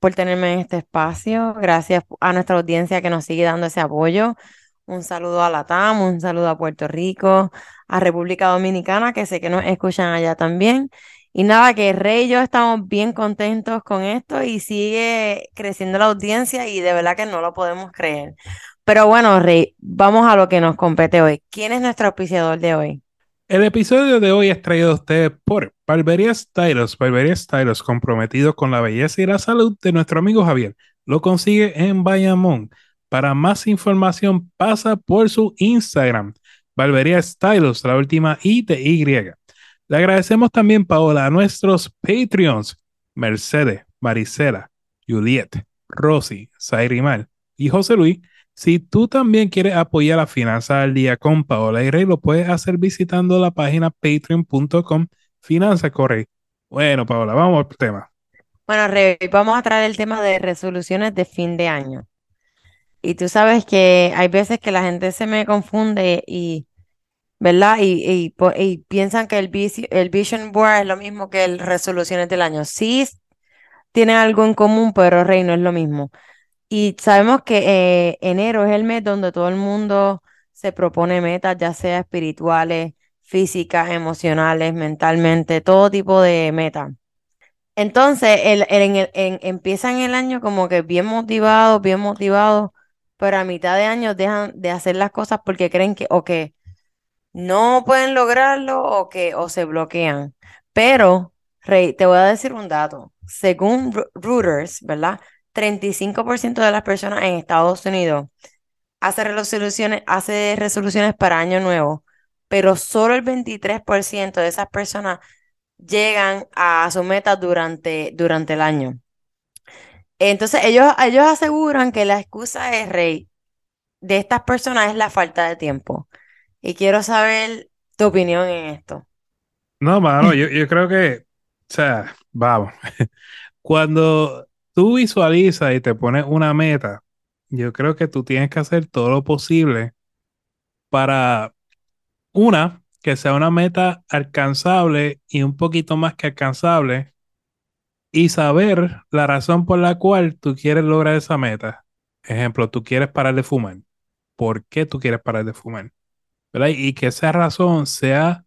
por tenerme en este espacio. Gracias a nuestra audiencia que nos sigue dando ese apoyo. Un saludo a la TAM, un saludo a Puerto Rico, a República Dominicana, que sé que nos escuchan allá también. Y nada, que Rey y yo estamos bien contentos con esto y sigue creciendo la audiencia y de verdad que no lo podemos creer. Pero bueno, Rey, vamos a lo que nos compete hoy. ¿Quién es nuestro auspiciador de hoy? El episodio de hoy es traído a ustedes por Barbería Stylos. Barbería Stylos, comprometido con la belleza y la salud de nuestro amigo Javier. Lo consigue en Bayamón. Para más información, pasa por su Instagram. Barbería Stylos, la última I de. Le agradecemos también, Paola, a nuestros Patreons, Mercedes, Maricela, Juliet, Rosy, Mal y José Luis. Si tú también quieres apoyar la finanza al día con Paola y Rey, lo puedes hacer visitando la página patreon.com Finanza Correy. Bueno, Paola, vamos al tema. Bueno, Rey, vamos a traer el tema de resoluciones de fin de año. Y tú sabes que hay veces que la gente se me confunde y ¿verdad? Y, y, piensan que el, Vision Board es lo mismo que el resoluciones del año. Sí, tiene algo en común, pero Rey no es lo mismo. Y sabemos que eh, enero es el mes donde todo el mundo se propone metas, ya sea espirituales, físicas, emocionales, mentalmente, todo tipo de metas. Entonces, el, en empiezan el año como que bien motivados, bien motivados, pero a mitad de año dejan de hacer las cosas porque creen que, o que no pueden lograrlo o que o se bloquean. Pero, Rey, te voy a decir un dato. Según Reuters, ¿verdad? 35% de las personas en Estados Unidos hace resoluciones, hace resoluciones para año nuevo, pero solo el 23% de esas personas llegan a su meta durante, durante el año. Entonces, ellos, ellos aseguran que la excusa es, Rey, de estas personas es la falta de tiempo. Y quiero saber tu opinión en esto. No, mano, yo, yo creo que, o sea, vamos, cuando tú visualizas y te pones una meta, yo creo que tú tienes que hacer todo lo posible para, una, que sea una meta alcanzable y un poquito más que alcanzable, y saber la razón por la cual tú quieres lograr esa meta. Ejemplo, tú quieres parar de fumar. ¿Por qué tú quieres parar de fumar? Y que esa razón sea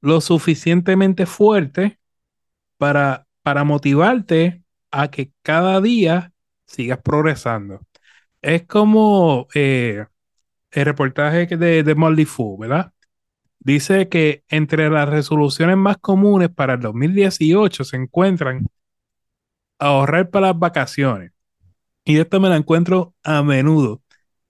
lo suficientemente fuerte para, para motivarte a que cada día sigas progresando. Es como eh, el reportaje de, de Molly Fu, ¿verdad? Dice que entre las resoluciones más comunes para el 2018 se encuentran ahorrar para las vacaciones. Y esto me lo encuentro a menudo.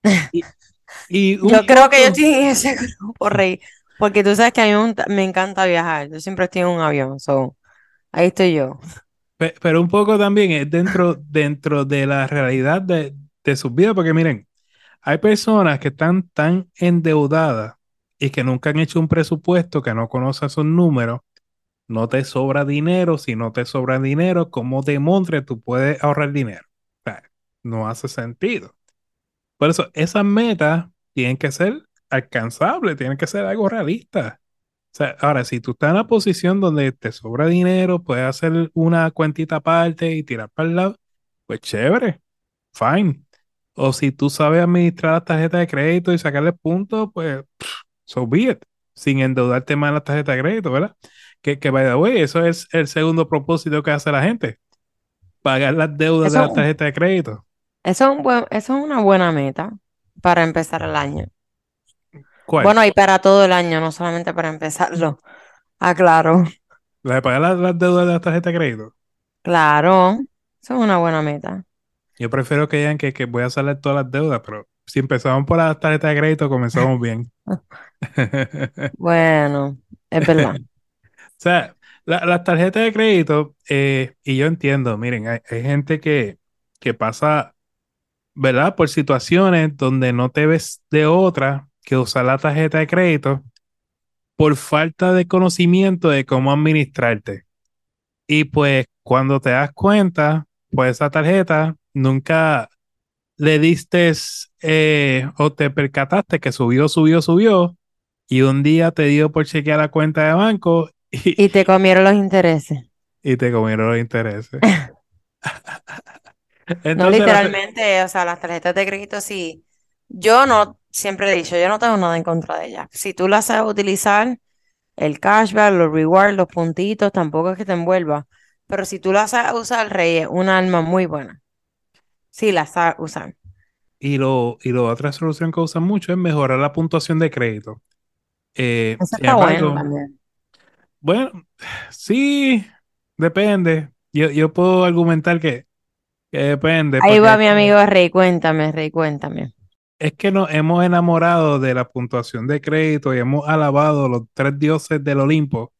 yo creo que yo estoy en ese grupo, Rey, porque tú sabes que a mí me encanta viajar. Yo siempre estoy en un avión, so, ahí estoy yo. Pero un poco también es dentro, dentro de la realidad de, de sus vidas, porque miren, hay personas que están tan endeudadas y que nunca han hecho un presupuesto, que no conocen sus números, no te sobra dinero, si no te sobra dinero, ¿cómo demontre tú puedes ahorrar dinero? no hace sentido. Por eso, esas metas tienen que ser alcanzables, tienen que ser algo realista. Sea, ahora, si tú estás en una posición donde te sobra dinero, puedes hacer una cuentita aparte y tirar para el lado, pues chévere, fine. O si tú sabes administrar la tarjeta de crédito y sacarle puntos, pues, so be it, sin endeudarte más en la tarjeta de crédito, ¿verdad? Que, que by the way, eso es el segundo propósito que hace la gente, pagar las deudas de la tarjeta de crédito. Eso es, un buen, eso es una buena meta para empezar el año. Bueno, y para todo el año, no solamente para empezarlo. Aclaro. ¿La de pagar las, deudas de la tarjeta de crédito? Claro, eso es una buena meta. Yo prefiero que digan que, que voy a salir todas las deudas, pero si empezamos por la tarjeta de crédito, comenzamos bien. bueno, es verdad. o sea, las tarjetas de crédito, eh, y yo entiendo, miren, hay, hay gente que, que pasa ¿verdad? Por situaciones donde no te ves de otra que usar la tarjeta de crédito por falta de conocimiento de cómo administrarte. Y pues cuando te das cuenta, pues esa tarjeta nunca le diste eh, o te percataste que subió, subió, subió y un día te dio por chequear la cuenta de banco y, Y te comieron los intereses. y te comieron los intereses. No Entonces, literalmente, o sea, las tarjetas de crédito sí. Yo no, siempre he dicho, yo no tengo nada en contra de ellas. Si tú las sabes utilizar, el cashback, los rewards, los puntitos, tampoco es que te envuelva. Pero si tú las sabes usar, Rey, es un alma muy buena. Sí, las sabes usar. y lo, y lo otra solución que usan mucho es mejorar la puntuación de crédito. Eh, Eso sin está bueno también. bueno, sí, depende. Yo, yo puedo argumentar que, que depende, Ahí va mi amigo Rey, cuéntame, Rey, cuéntame. Es que nos hemos enamorado de la puntuación de crédito y hemos alabado los tres dioses del Olimpo,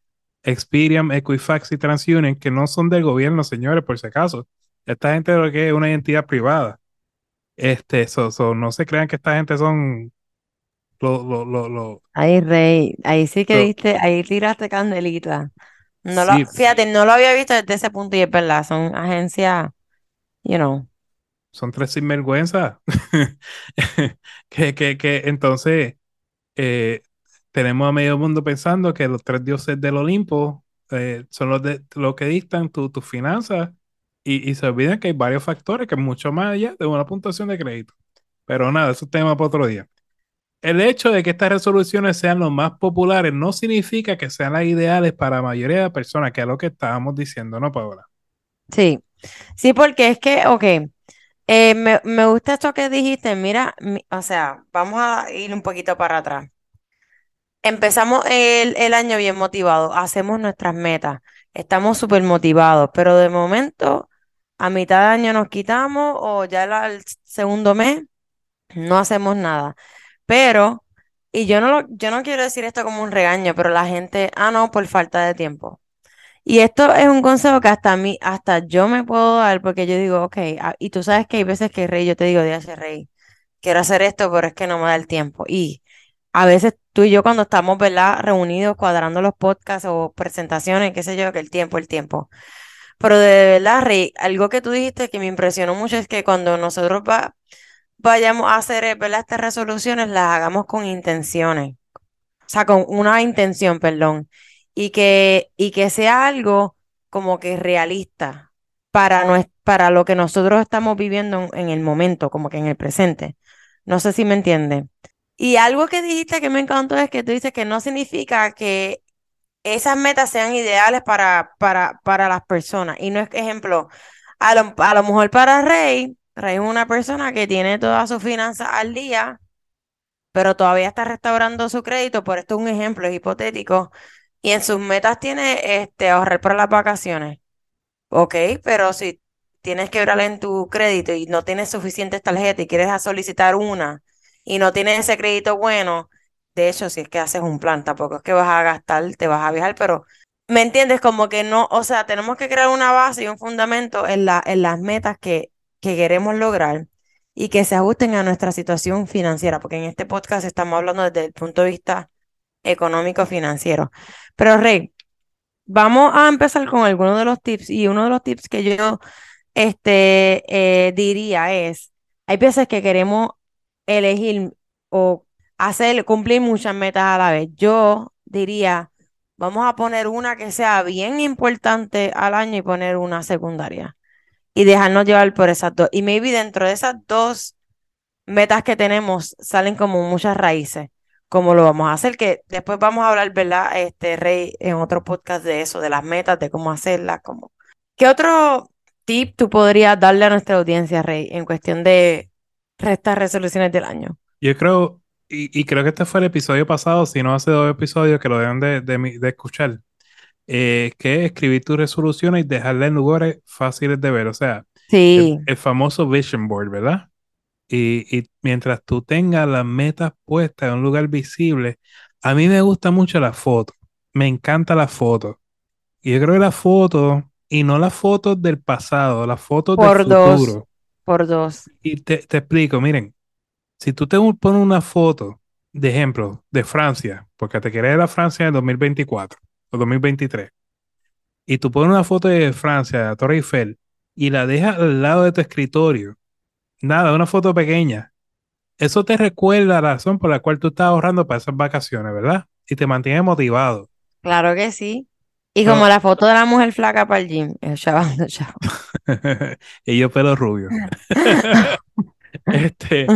Experian, Equifax y TransUnion, que no son del gobierno, señores, por si acaso. Esta gente lo que es una entidad privada. Este, so- so, no se crean que esta gente son lo, lo, lo, lo- Ahí, Rey, ahí sí que diste, ahí tiraste candelita. No lo, fíjate, no lo había visto desde ese punto y es verdad, son agencias, you know. Son tres sinvergüenzas. que, que, que entonces eh, tenemos a medio mundo pensando que los tres dioses del Olimpo eh, son los, de, los que dictan tu- tus finanzas y, se olvidan que hay varios factores que es mucho más allá de una puntuación de crédito. Pero nada, eso es tema para otro día. El hecho de que estas resoluciones sean los más populares no significa que sean las ideales para la mayoría de personas, que es lo que estábamos diciendo, ¿no, Paola? Sí, sí, porque es que, ok, eh, me, me gusta esto que dijiste, mira, mi- o sea, vamos a ir un poquito para atrás. Empezamos el, el año bien motivados, hacemos nuestras metas, estamos súper motivados, pero de momento, a mitad de año nos quitamos o ya el, el segundo mes, no hacemos nada. Pero, y yo no lo, yo no quiero decir esto como un regaño, pero la gente, ah, no, por falta de tiempo. Y esto es un consejo que hasta a mí, hasta yo me puedo dar, porque yo digo, ok, ah, y tú sabes que hay veces que Rey, yo te digo, hace Rey, quiero hacer esto, pero es que no me da el tiempo. Y a veces tú y yo cuando estamos, ¿verdad? Reunidos, cuadrando los podcasts o presentaciones, qué sé yo, que el tiempo, el tiempo. Pero de verdad, Rey, algo que tú dijiste que me impresionó mucho es que cuando nosotros va, vayamos a hacer. Estas resoluciones, las hagamos con intenciones. O sea, con una intención, perdón. Y que, y que sea algo como que realista para, para lo que nosotros estamos viviendo en, el momento, como que en el presente. No sé si me entiendes. Y algo que dijiste que me encantó es que tú dices que no significa que esas metas sean ideales para, para, para las personas. Y no es que, ejemplo, a lo, a lo mejor para Rey, Rey es una persona que tiene todas sus finanzas al día, pero todavía está restaurando su crédito, por esto es un ejemplo, es hipotético, y en sus metas tiene este, ahorrar para las vacaciones. Ok, pero si tienes que ver en tu crédito y no tienes suficientes tarjetas y quieres solicitar una y no tienes ese crédito bueno, de hecho, si es que haces un plan, tampoco es que vas a gastar, te vas a viajar, pero ¿me entiendes? Como que no, o sea, tenemos que crear una base y un fundamento en la, en las metas que, que queremos lograr y que se ajusten a nuestra situación financiera, porque en este podcast estamos hablando desde el punto de vista económico financiero. Pero Rey, Vamos a empezar con algunos de los tips y uno de los tips que yo este, eh, diría es, hay veces que queremos elegir o hacer, cumplir muchas metas a la vez. Yo diría, vamos a poner una que sea bien importante al año y poner una secundaria y dejarnos llevar por esas dos. Y maybe dentro de esas dos metas que tenemos salen como muchas raíces cómo lo vamos a hacer, que después vamos a hablar, ¿verdad? Este Rey en otro podcast de eso, de las metas, de cómo hacerlas, cómo. ¿Qué otro tip tú podrías darle a nuestra audiencia, Rey, en cuestión de estas resoluciones del año? Yo creo, y, y creo que este fue el episodio pasado, si no hace dos episodios que lo deben de, de, escuchar, eh, que es escribir tus resoluciones y dejarlas en lugares fáciles de ver, o sea, el, Sí, el famoso vision board, ¿verdad? Y, y mientras tú tengas las metas puestas en un lugar visible, a mí me gusta mucho la foto, me encanta la foto. Y yo creo que la foto, y no las fotos del pasado, las fotos del por dos. futuro. por dos. Y te, te explico, miren, si tú te pones una foto, de ejemplo, de Francia, porque te quieres ir a Francia en 2024 o 2023, y tú pones una foto de Francia, de la Torre Eiffel, y la dejas al lado de tu escritorio, nada, una foto pequeña, eso te recuerda la razón por la cual tú estás ahorrando para esas vacaciones, ¿verdad? Y te mantiene motivado. Claro que sí. Y como la foto de la mujer flaca para el gym, el chavando, chavo. y yo pelo rubio. este,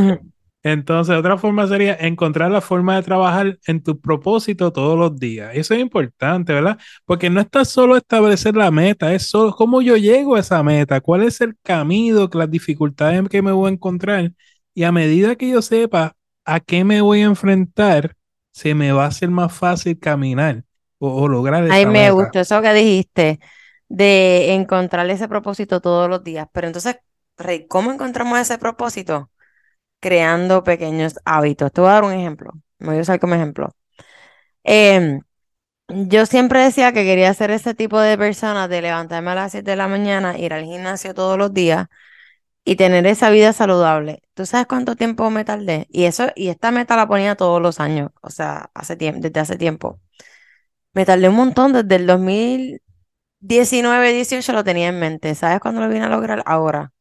entonces, otra forma sería encontrar la forma de trabajar en tu propósito todos los días. Eso es importante, ¿verdad? Porque no está solo establecer la meta, es solo cómo yo llego a esa meta, cuál es el camino, las dificultades que me voy a encontrar. Y a medida que yo sepa a qué me voy a enfrentar, se me va a hacer más fácil caminar o, lograr esa Ay, me gustó eso que dijiste de encontrar ese propósito todos los días. Pero entonces, Rey, ¿cómo encontramos ese propósito? Creando pequeños hábitos. Te voy a dar un ejemplo. Me voy a usar como ejemplo. Em, yo siempre decía que quería ser ese tipo de persona de levantarme a las 7 de la mañana, ir al gimnasio todos los días y tener esa vida saludable. ¿Tú sabes cuánto tiempo me tardé? Y eso, y esta meta la ponía todos los años, o sea, hace tiempo, desde hace tiempo. Me tardé un montón, desde el 2019, 18 lo tenía en mente. ¿Sabes cuándo lo vine a lograr? Ahora.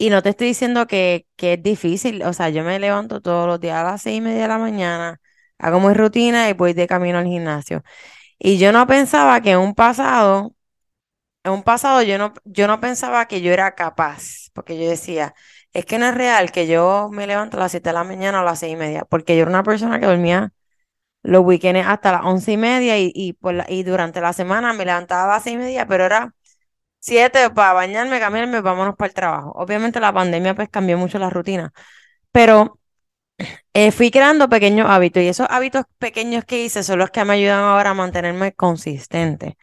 Y no te estoy diciendo que, que es difícil, o sea, yo me levanto todos los días a las seis y media de la mañana, hago mi rutina y voy de camino al gimnasio. Y yo no pensaba que en un pasado en un pasado yo no, yo no pensaba que yo era capaz, porque yo decía, es que no es real que yo me levanto a las 7 de la mañana o a las 6 y media, porque yo era una persona que dormía los weekends hasta las 11 y media y, y, y durante la semana me levantaba a las 6 y media, pero era 7 para bañarme, cambiarme, vámonos para el trabajo. Obviamente la pandemia pues cambió mucho la rutina, pero eh, fui creando pequeños hábitos y esos hábitos pequeños que hice son los que me ayudan ahora a mantenerme consistente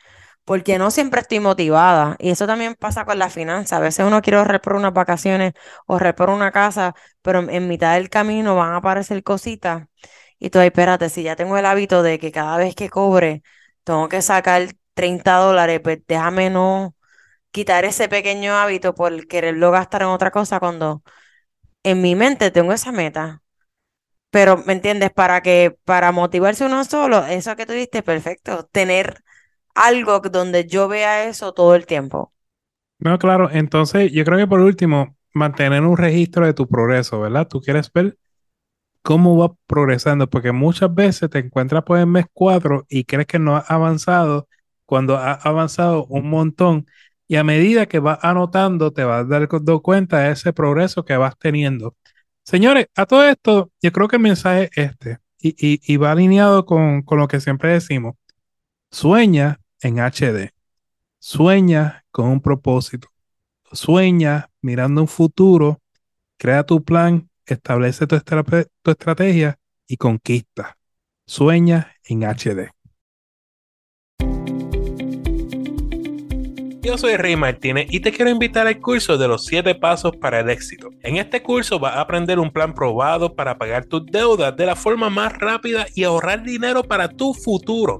porque no siempre estoy motivada. Y eso también pasa con la finanza. A veces uno quiere ahorrar por unas vacaciones ahorrar por una casa, pero en mitad del camino van a aparecer cositas. Y tú, espérate, si ya tengo el hábito de que cada vez que cobre tengo que sacar 30 dólares, pues déjame no quitar ese pequeño hábito por quererlo gastar en otra cosa cuando en mi mente tengo esa meta. Pero, ¿me entiendes? Para que, para motivarse uno solo, eso que tú diste, perfecto. Tener algo donde yo vea eso todo el tiempo. No, claro, entonces yo creo que por último, mantener un registro de tu progreso, ¿verdad? Tú quieres ver cómo va progresando, porque muchas veces te encuentras por el mes 4 y crees que no has avanzado cuando has avanzado un montón. Y a medida que vas anotando, te vas dar cuenta de ese progreso que vas teniendo. Señores, a todo esto, yo creo que el mensaje es este, y, va alineado con, con lo que siempre decimos. Sueña en HD. Sueña con un propósito. Sueña mirando un futuro. Crea tu plan, establece tu, tu estrategia y conquista. Sueña en HD. Yo soy Rey Martínez y te quiero invitar al curso de los 7 pasos para el éxito. En este curso vas a aprender un plan probado para pagar tus deudas de la forma más rápida y ahorrar dinero para tu futuro.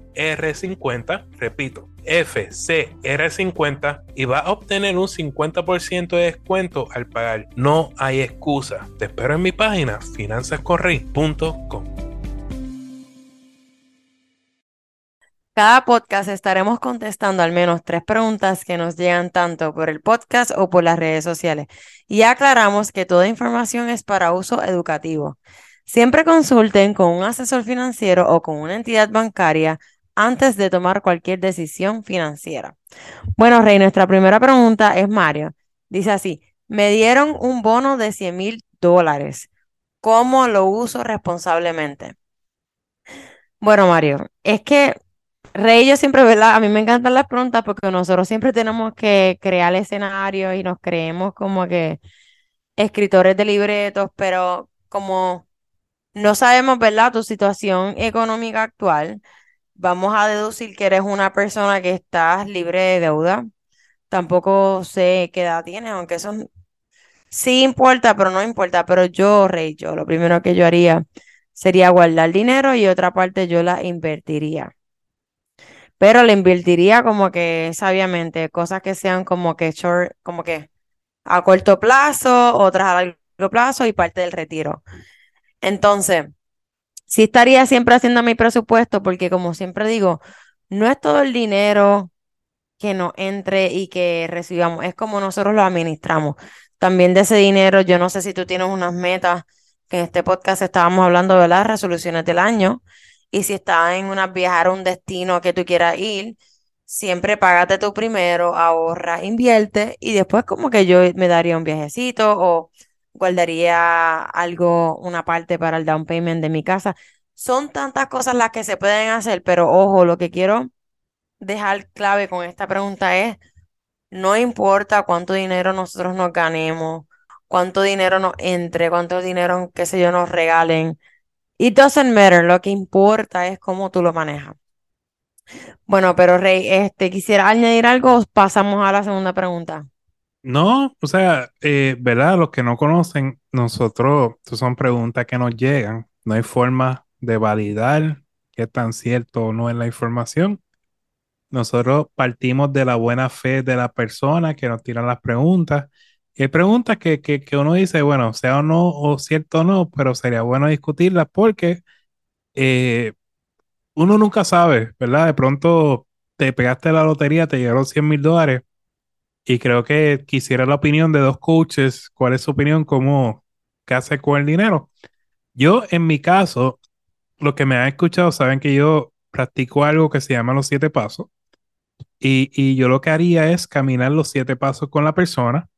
R50, repito, FCR50 y va a obtener un 50% de descuento al pagar. No hay excusa. Te espero en mi página finanzascorrey.com. Cada podcast estaremos contestando al menos tres preguntas que nos llegan tanto por el podcast o por las redes sociales. Y aclaramos que toda información es para uso educativo. Siempre consulten con un asesor financiero o con una entidad bancaria antes de tomar cualquier decisión financiera. Bueno, Rey, nuestra primera pregunta es Mario. Dice así, me dieron un bono de 100 mil dólares. ¿Cómo lo uso responsablemente? Bueno, Mario, es que Rey, yo siempre, ¿verdad? A mí me encantan las preguntas porque nosotros siempre tenemos que crear escenarios y nos creemos como que escritores de libretos, pero como no sabemos, ¿verdad?, tu situación económica actual, vamos a deducir que eres una persona que estás libre de deuda. Tampoco sé qué edad tienes, aunque eso sí importa, pero no importa. Pero yo, Rey, yo lo primero que yo haría sería guardar dinero y otra parte yo la invertiría. Pero la invertiría como que sabiamente, cosas que sean como que short, como que a corto plazo, otras a largo plazo y parte del retiro. Entonces, sí estaría siempre haciendo mi presupuesto porque como siempre digo, no es todo el dinero que nos entre y que recibamos, es como nosotros lo administramos. También de ese dinero, yo no sé si tú tienes unas metas, que en este podcast estábamos hablando de las resoluciones del año, y si estás en una viajar a un destino que tú quieras ir, siempre págate tú primero, ahorra, invierte, y después como que yo me daría un viajecito o guardaría algo, una parte para el down payment de mi casa. Son tantas cosas las que se pueden hacer, pero ojo, lo que quiero dejar clave con esta pregunta es, no importa cuánto dinero nosotros nos ganemos, cuánto dinero nos entre, cuánto dinero, qué sé yo, nos regalen. It doesn't matter, lo que importa es cómo tú lo manejas. Bueno, pero Rey, este, quisiera añadir algo, pasamos a la segunda pregunta. No, o sea, eh, ¿verdad? Los que no conocen, nosotros, son preguntas que nos llegan. No hay forma de validar qué tan cierto o no es la información. Nosotros partimos de la buena fe de la persona que nos tiran las preguntas. Y hay preguntas que, que, que uno dice, bueno, sea o no, o cierto o no, pero sería bueno discutirlas porque eh, uno nunca sabe, ¿verdad? De pronto te pegaste la lotería, te llegaron 100 mil dólares y creo que quisiera la opinión de dos coaches. ¿Cuál es su opinión? ¿Cómo, qué hace con el dinero? Yo, en mi caso, lo que me han escuchado saben que yo practico algo que se llama los siete pasos. Y, y yo lo que haría es caminar los siete pasos con la persona.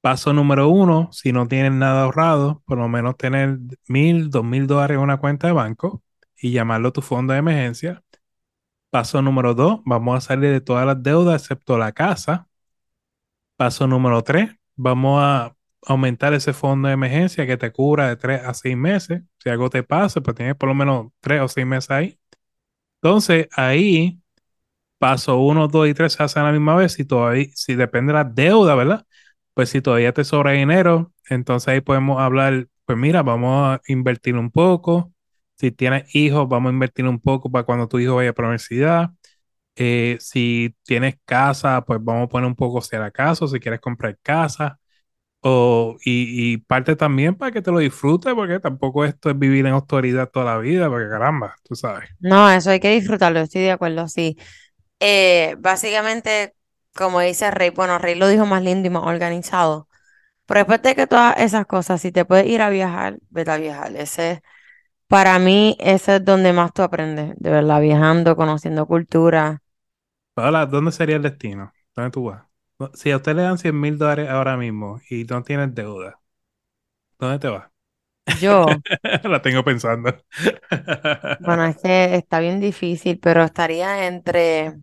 Paso número uno, si no tienen nada ahorrado, por lo menos tener mil, dos mil dólares en una cuenta de banco y llamarlo tu fondo de emergencia. Paso número dos, vamos a salir de todas las deudas excepto la casa. Paso número tres, vamos a aumentar ese fondo de emergencia que te cubra de tres a seis meses. Si algo te pasa, pues tienes por lo menos tres o seis meses ahí. Entonces, ahí, paso uno, dos y tres se hacen a la misma vez. Si todavía, si depende de la deuda, ¿verdad? Pues si todavía te sobra dinero, entonces ahí podemos hablar, pues mira, vamos a invertir un poco. Si tienes hijos, vamos a invertir un poco para cuando tu hijo vaya a la universidad. Eh, si tienes casa, pues vamos a poner un poco si era caso, si quieres comprar casa. O, y, y parte también para que te lo disfrutes, porque tampoco esto es vivir en autoridad toda la vida, porque caramba, tú sabes. No, eso hay que disfrutarlo, estoy de acuerdo, sí. Eh, básicamente, como dice Rey, bueno, Rey lo dijo más lindo y más organizado. Pero después de que todas esas cosas, si te puedes ir a viajar, vete a viajar. Ese, para mí, ese es donde más tú aprendes, de verdad, viajando, conociendo cultura. Hola, ¿dónde sería el destino? ¿Dónde tú vas? No, Si a usted le dan 100 mil dólares ahora mismo y no tienes deuda, ¿dónde te vas? Yo, La tengo pensando. bueno, es que está bien difícil, pero estaría entre,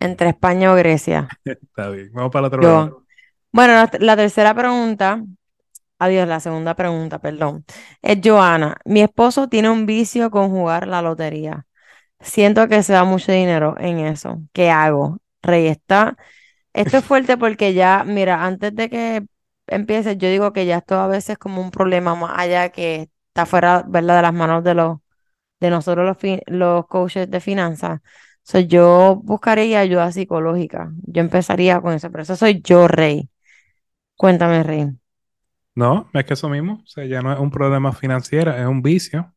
entre España o Grecia. Está bien, vamos para la otra pregunta. Yo. Bueno, la, la tercera pregunta, adiós, la segunda pregunta, perdón, es Joana. Mi esposo tiene un vicio con jugar la lotería. Siento que se da mucho dinero en eso. ¿Qué hago? Rey, está. Esto es fuerte porque ya, mira, antes de que empieces, yo digo que ya esto a veces es como un problema más allá que está fuera, de las manos de los, de nosotros los, los coaches de finanzas. So, yo buscaría ayuda psicológica. Yo empezaría con eso, pero eso soy yo, Rey. Cuéntame, Rey. No, es que eso mismo, o sea, ya no es un problema financiero, es un vicio.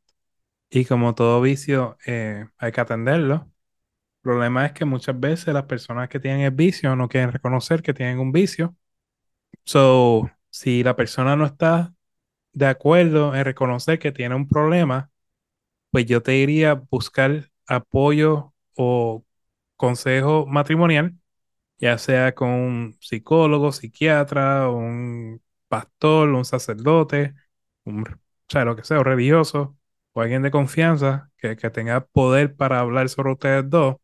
Y como todo vicio, eh, hay que atenderlo. El problema es que muchas veces las personas que tienen el vicio no quieren reconocer que tienen un vicio. So, si la persona no está de acuerdo en reconocer que tiene un problema, pues yo te diría buscar apoyo o consejo matrimonial, ya sea con un psicólogo, psiquiatra, un pastor, un sacerdote, un, o sea, lo que sea, un religioso o alguien de confianza que, que tenga poder para hablar sobre ustedes dos.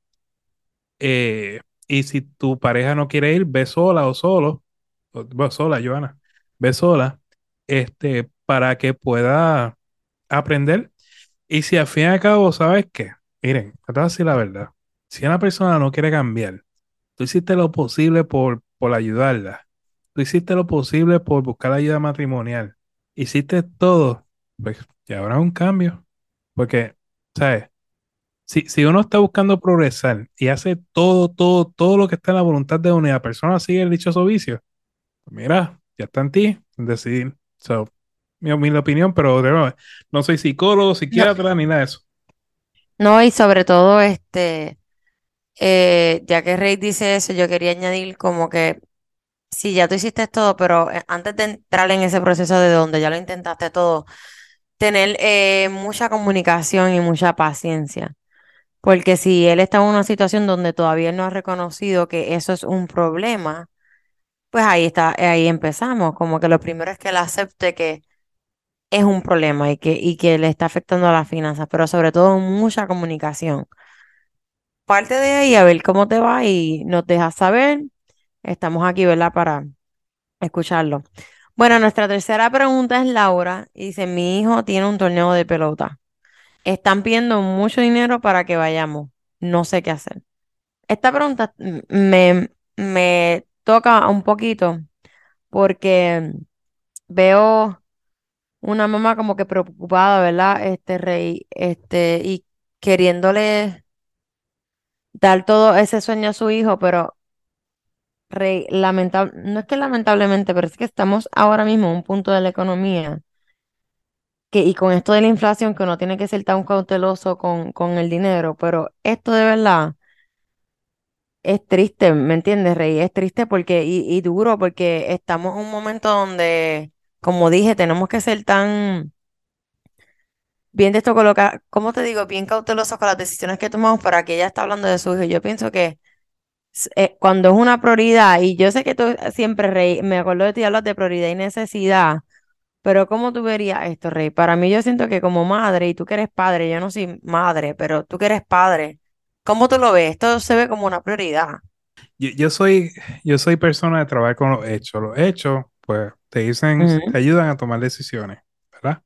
Eh, y si tu pareja no quiere ir, ve sola o solo, o, sola, Joana, ve sola este, para que pueda aprender. Y si al fin y al cabo, ¿sabes qué? Miren, te voy a decir la verdad. Si una persona no quiere cambiar, tú hiciste lo posible por, por ayudarla. Tú hiciste lo posible por buscar ayuda matrimonial. Hiciste todo. Pues ya habrá un cambio. Porque, ¿sabes? Si, si uno está buscando progresar y hace todo, todo, todo lo que está en la voluntad de una y la persona sigue el dichoso vicio, pues mira, ya está en ti decidir. So, mi, mi opinión, pero de nuevo, no soy psicólogo, No, psiquiatra, ni nada de eso. no, y sobre todo, este, eh, ya que Rey dice eso, yo quería añadir como que si ya tú hiciste todo, pero eh, antes de entrar en ese proceso de donde ya lo intentaste todo, tener eh, mucha comunicación y mucha paciencia. Porque si él está en una situación donde todavía no ha reconocido que eso es un problema, pues ahí está, ahí empezamos. Como que lo primero es que él acepte que es un problema y que, y que le está afectando a las finanzas, pero sobre todo mucha comunicación. Parte de ahí a ver cómo te va y nos dejas saber. Estamos aquí, ¿verdad? Para escucharlo. Bueno, nuestra tercera pregunta es Laura y dice, mi hijo tiene un torneo de pelota. Están pidiendo mucho dinero para que vayamos. No sé qué hacer. Esta pregunta me, me toca un poquito porque veo una mamá como que preocupada, ¿verdad? Este rey, este, y queriéndole dar todo ese sueño a su hijo, pero rey, lamentable, no es que lamentablemente, pero es que estamos ahora mismo en un punto de la economía que, y con esto de la inflación, que uno tiene que ser tan cauteloso con, con el dinero, pero esto de verdad es triste, ¿me entiendes, Rey? Es triste porque, y, y duro, porque estamos en un momento donde, como dije, tenemos que ser tan, bien de esto colocar, ¿cómo te digo? Bien cautelosos con las decisiones que tomamos para que ella está hablando de su hijo. Yo pienso que eh, cuando es una prioridad, y yo sé que tú siempre, Rey, me acuerdo de ti hablas de prioridad y necesidad. Pero ¿cómo tú verías esto, Rey? Para mí yo siento que como madre, y tú que eres padre, yo no soy madre, pero tú que eres padre, ¿cómo tú lo ves? Esto se ve como una prioridad. Yo, yo soy, yo soy persona de trabajar con los hechos. Los hechos, pues, te dicen, te ayudan a tomar decisiones, ¿verdad?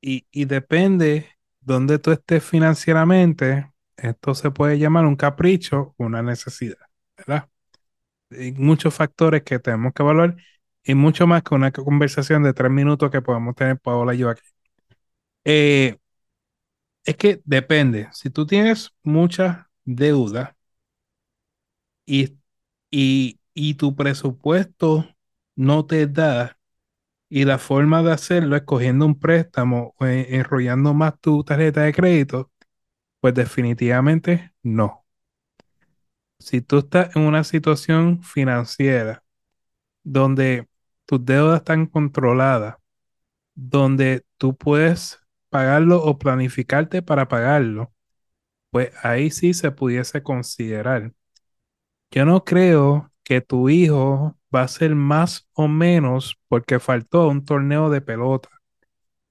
Y, y depende dónde tú estés financieramente, esto se puede llamar un capricho una necesidad, ¿verdad? Hay muchos factores que tenemos que evaluar y mucho más que una conversación de tres minutos que podemos tener Paola y yo aquí. Eh, es que depende. Si tú tienes mucha deuda y, y, y tu presupuesto no te da y la forma de hacerlo es cogiendo un préstamo o en- enrollando más tu tarjeta de crédito, pues definitivamente no. Si tú estás en una situación financiera donde tus deudas están controladas, donde tú puedes pagarlo o planificarte para pagarlo, pues ahí sí se pudiese considerar. Yo no creo que tu hijo va a ser más o menos porque faltó un torneo de pelota,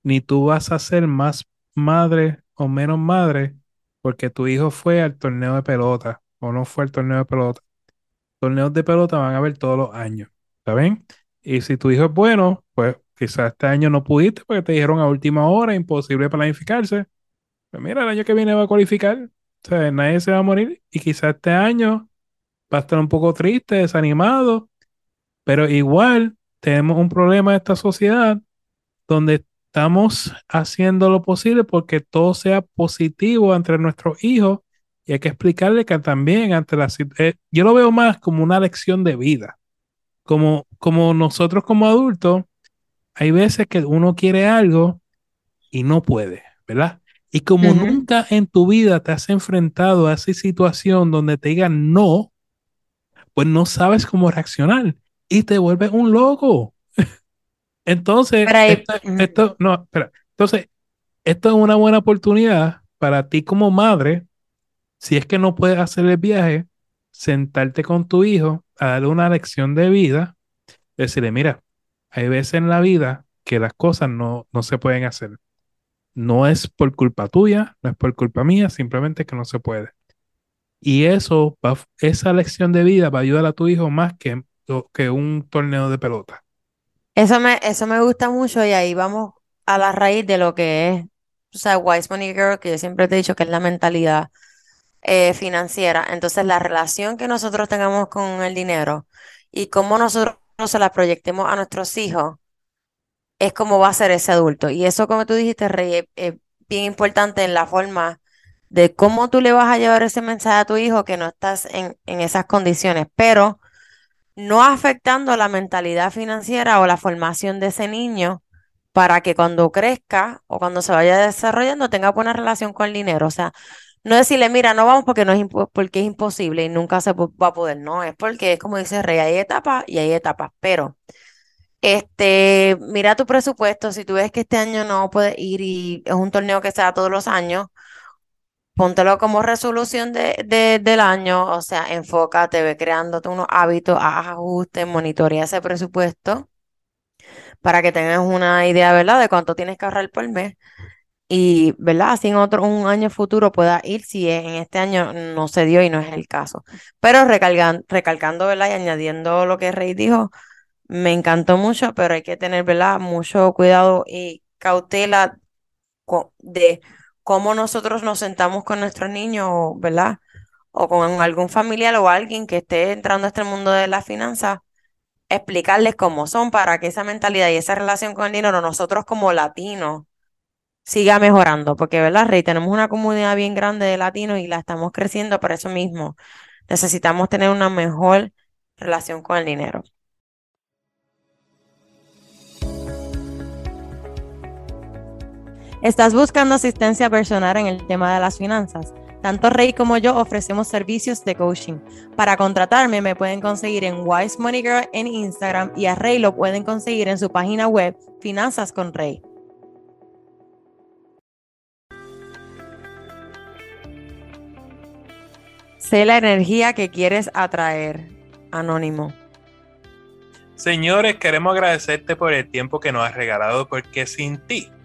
ni tú vas a ser más madre o menos madre porque tu hijo fue al torneo de pelota o no fue al torneo de pelota. Torneos de pelota van a haber todos los años, ¿está bien? Y si tu hijo es bueno, pues quizás este año no pudiste porque te dijeron a última hora, imposible planificarse. Pues mira, el año que viene va a cualificar, o sea, nadie se va a morir y quizás este año va a estar un poco triste, desanimado, pero igual tenemos un problema en esta sociedad donde estamos haciendo lo posible porque todo sea positivo entre nuestros hijos y hay que explicarle que también ante la eh, yo lo veo más como una lección de vida, como como nosotros como adultos, hay veces que uno quiere algo y no puede, ¿verdad? Y como ujú. nunca en tu vida te has enfrentado a esa situación donde te digan no, pues no sabes cómo reaccionar y te vuelves un loco. Entonces, esto, no, espera. Entonces, esto es una buena oportunidad para ti como madre, si es que no puedes hacer el viaje, sentarte con tu hijo a darle una lección de vida, decirle, mira, hay veces en la vida que las cosas no, no se pueden hacer. No es por culpa tuya, no es por culpa mía, simplemente que no se puede. Y eso, va, esa lección de vida va a ayudar a tu hijo más que, que un torneo de pelota. Eso me, eso me gusta mucho y ahí vamos a la raíz de lo que es, o sea, Wise Money Girl, que yo siempre te he dicho que es la mentalidad eh, financiera. Entonces, la relación que nosotros tengamos con el dinero y cómo nosotros se la proyectemos a nuestros hijos es como va a ser ese adulto. Y eso, como tú dijiste, Rey, es, bien importante en la forma de cómo tú le vas a llevar ese mensaje a tu hijo que no estás en, en esas condiciones, pero no afectando la mentalidad financiera o la formación de ese niño para que cuando crezca o cuando se vaya desarrollando tenga buena relación con el dinero. O sea, no decirle, mira, no vamos porque, no es, porque es imposible y nunca se va a poder. No, es porque es como dice Rey, hay etapas y hay etapas, pero este, mira tu presupuesto, si tú ves que este año no puedes ir y es un torneo que se da todos los años, póntelo como resolución de, de- del año, o sea, enfócate, ve creándote unos hábitos, haz ajustes, monitorea ese presupuesto para que tengas una idea, ¿verdad?, de cuánto tienes que ahorrar por mes y, ¿verdad?, así en otro, un año futuro pueda ir si en este año no se dio y no es el caso. Pero recalgan- recalcando, ¿verdad?, y añadiendo lo que Rey dijo, me encantó mucho, pero hay que tener, ¿verdad?, mucho cuidado y cautela de cómo nosotros nos sentamos con nuestros niños, ¿verdad? O con algún familiar o alguien que esté entrando a este mundo de las finanzas, explicarles cómo son para que esa mentalidad y esa relación con el dinero, nosotros como latinos, siga mejorando, porque, ¿verdad, Rey? Tenemos una comunidad bien grande de latinos y la estamos creciendo por eso mismo. Necesitamos tener una mejor relación con el dinero. ¿Estás buscando asistencia personal en el tema de las finanzas? Tanto Rey como yo ofrecemos servicios de coaching. Para contratarme me pueden conseguir en Wise Money Girl en Instagram y a Rey lo pueden conseguir en su página web Finanzas con Rey. Sé la energía que quieres atraer. Anónimo. Señores, queremos agradecerte por el tiempo que nos has regalado porque sin ti,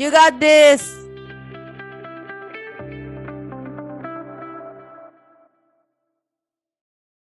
You got this!